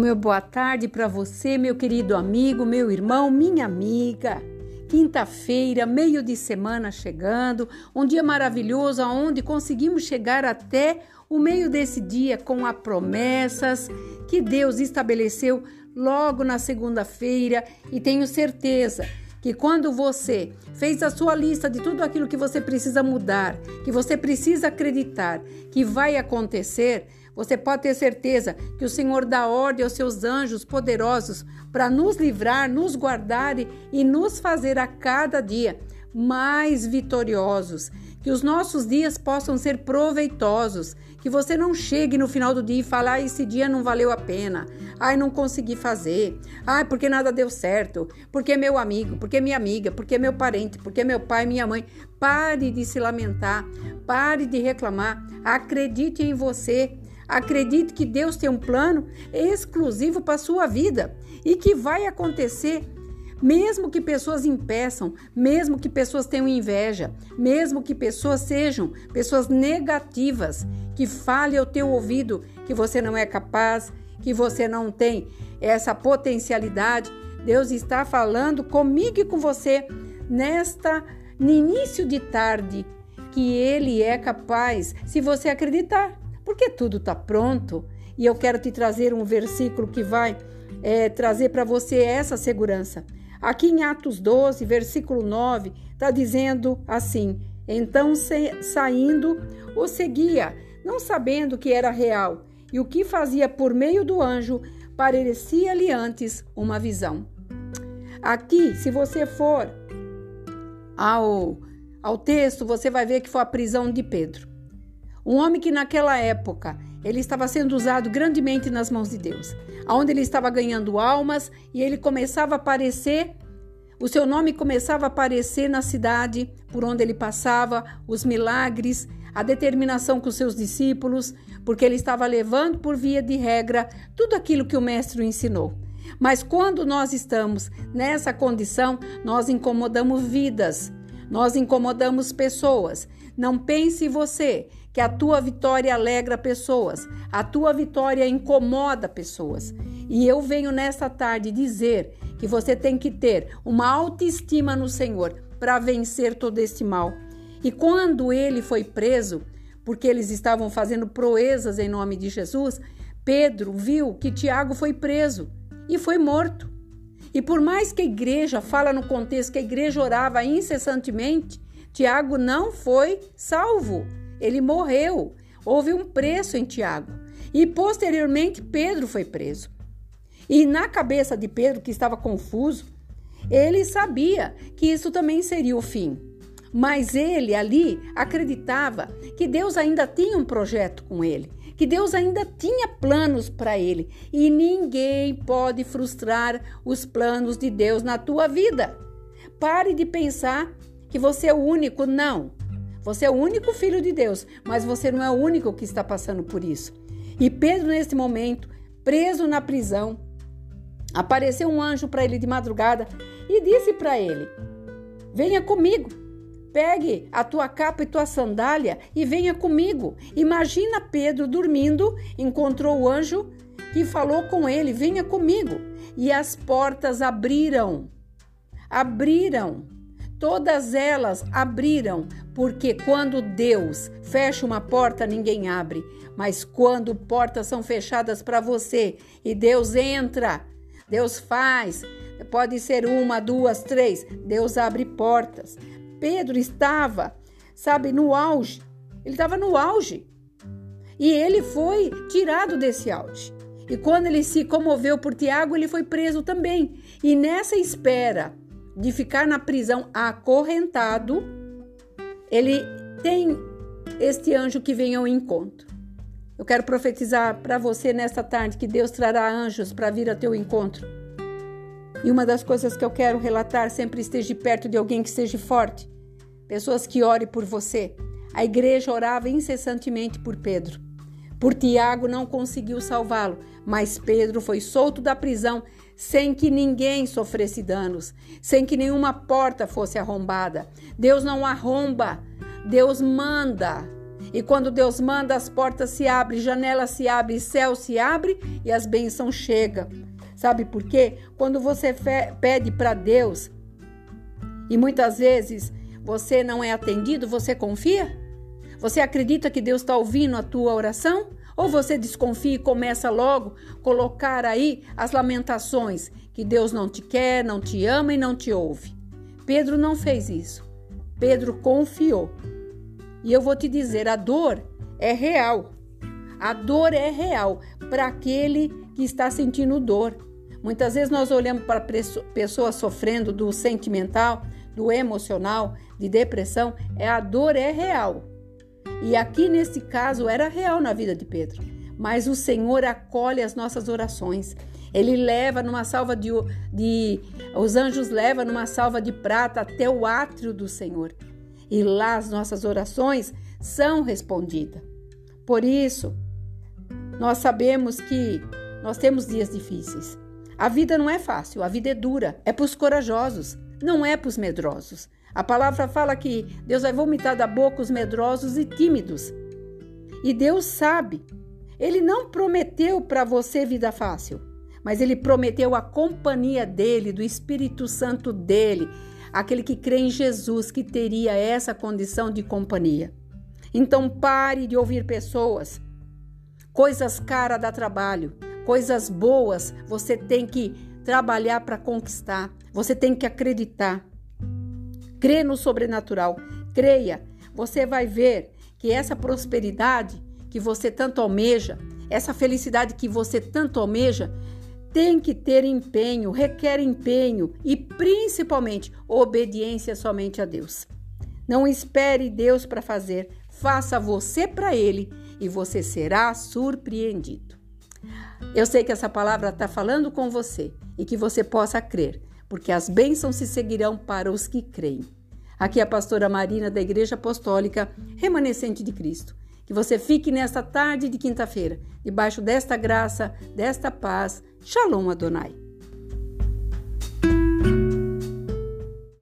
meu boa tarde para você, meu querido amigo, meu irmão, minha amiga. Quinta-feira, meio de semana chegando, um dia maravilhoso onde conseguimos chegar até o meio desse dia com as promessas que Deus estabeleceu logo na segunda-feira e tenho certeza que quando você fez a sua lista de tudo aquilo que você precisa mudar, que você precisa acreditar que vai acontecer, você pode ter certeza que o Senhor dá ordem aos seus anjos poderosos para nos livrar, nos guardar e nos fazer a cada dia mais vitoriosos. Que os nossos dias possam ser proveitosos. Que você não chegue no final do dia e fale: ah, esse dia não valeu a pena. Ai, não consegui fazer. Ai, porque nada deu certo. Porque meu amigo, porque minha amiga, porque meu parente, porque meu pai, minha mãe. Pare de se lamentar. Pare de reclamar. Acredite em você. Acredite que Deus tem um plano exclusivo para a sua vida e que vai acontecer mesmo que pessoas impeçam, mesmo que pessoas tenham inveja, mesmo que pessoas sejam pessoas negativas, que fale ao teu ouvido que você não é capaz, que você não tem essa potencialidade, Deus está falando comigo e com você nesta no início de tarde que ele é capaz, se você acreditar porque tudo está pronto. E eu quero te trazer um versículo que vai é, trazer para você essa segurança. Aqui em Atos 12, versículo 9, está dizendo assim: Então saindo, o seguia, não sabendo que era real, e o que fazia por meio do anjo parecia-lhe antes uma visão. Aqui, se você for ao, ao texto, você vai ver que foi a prisão de Pedro. Um homem que naquela época ele estava sendo usado grandemente nas mãos de Deus, aonde ele estava ganhando almas e ele começava a aparecer, o seu nome começava a aparecer na cidade por onde ele passava, os milagres, a determinação com seus discípulos, porque ele estava levando por via de regra tudo aquilo que o mestre ensinou. Mas quando nós estamos nessa condição, nós incomodamos vidas, nós incomodamos pessoas. Não pense você que a tua vitória alegra pessoas, a tua vitória incomoda pessoas. E eu venho nesta tarde dizer que você tem que ter uma autoestima no Senhor para vencer todo este mal. E quando ele foi preso, porque eles estavam fazendo proezas em nome de Jesus, Pedro viu que Tiago foi preso e foi morto. E por mais que a igreja fala no contexto que a igreja orava incessantemente, Tiago não foi salvo. Ele morreu. Houve um preço em Tiago. E posteriormente Pedro foi preso. E na cabeça de Pedro, que estava confuso, ele sabia que isso também seria o fim. Mas ele ali acreditava que Deus ainda tinha um projeto com ele, que Deus ainda tinha planos para ele. E ninguém pode frustrar os planos de Deus na tua vida. Pare de pensar que você é o único. Não. Você é o único filho de Deus, mas você não é o único que está passando por isso. E Pedro, nesse momento, preso na prisão, apareceu um anjo para ele de madrugada e disse para ele: Venha comigo. Pegue a tua capa e tua sandália e venha comigo. Imagina Pedro dormindo, encontrou o anjo que falou com ele: Venha comigo. E as portas abriram. Abriram. Todas elas abriram, porque quando Deus fecha uma porta, ninguém abre. Mas quando portas são fechadas para você e Deus entra, Deus faz, pode ser uma, duas, três, Deus abre portas. Pedro estava, sabe, no auge. Ele estava no auge. E ele foi tirado desse auge. E quando ele se comoveu por Tiago, ele foi preso também. E nessa espera, de ficar na prisão acorrentado, ele tem este anjo que vem ao encontro. Eu quero profetizar para você nesta tarde que Deus trará anjos para vir ao teu encontro. E uma das coisas que eu quero relatar, sempre esteja perto de alguém que seja forte. Pessoas que orem por você. A igreja orava incessantemente por Pedro. Por Tiago não conseguiu salvá-lo, mas Pedro foi solto da prisão sem que ninguém sofresse danos, sem que nenhuma porta fosse arrombada. Deus não arromba, Deus manda. E quando Deus manda, as portas se abrem, janelas se abrem, céu se abre e as bênçãos chegam. Sabe por quê? Quando você pede para Deus e muitas vezes você não é atendido, você confia? Você acredita que Deus está ouvindo a tua oração? Ou você desconfia e começa logo colocar aí as lamentações que Deus não te quer, não te ama e não te ouve? Pedro não fez isso. Pedro confiou. E eu vou te dizer, a dor é real. A dor é real para aquele que está sentindo dor. Muitas vezes nós olhamos para pessoas sofrendo do sentimental, do emocional, de depressão, é a dor é real. E aqui nesse caso era real na vida de Pedro. Mas o Senhor acolhe as nossas orações. Ele leva numa salva de, de os anjos levam numa salva de prata até o átrio do Senhor. E lá as nossas orações são respondidas. Por isso, nós sabemos que nós temos dias difíceis. A vida não é fácil, a vida é dura, é para os corajosos, não é para os medrosos. A palavra fala que Deus vai vomitar da boca os medrosos e tímidos. E Deus sabe. Ele não prometeu para você vida fácil, mas ele prometeu a companhia dele, do Espírito Santo dele, aquele que crê em Jesus que teria essa condição de companhia. Então pare de ouvir pessoas. Coisas caras dá trabalho, coisas boas você tem que trabalhar para conquistar, você tem que acreditar. Crê no sobrenatural. Creia. Você vai ver que essa prosperidade que você tanto almeja, essa felicidade que você tanto almeja, tem que ter empenho, requer empenho e principalmente obediência somente a Deus. Não espere Deus para fazer, faça você para Ele e você será surpreendido. Eu sei que essa palavra está falando com você e que você possa crer porque as bênçãos se seguirão para os que creem. Aqui é a pastora Marina da Igreja Apostólica Remanescente de Cristo. Que você fique nesta tarde de quinta-feira, debaixo desta graça, desta paz. Shalom Adonai.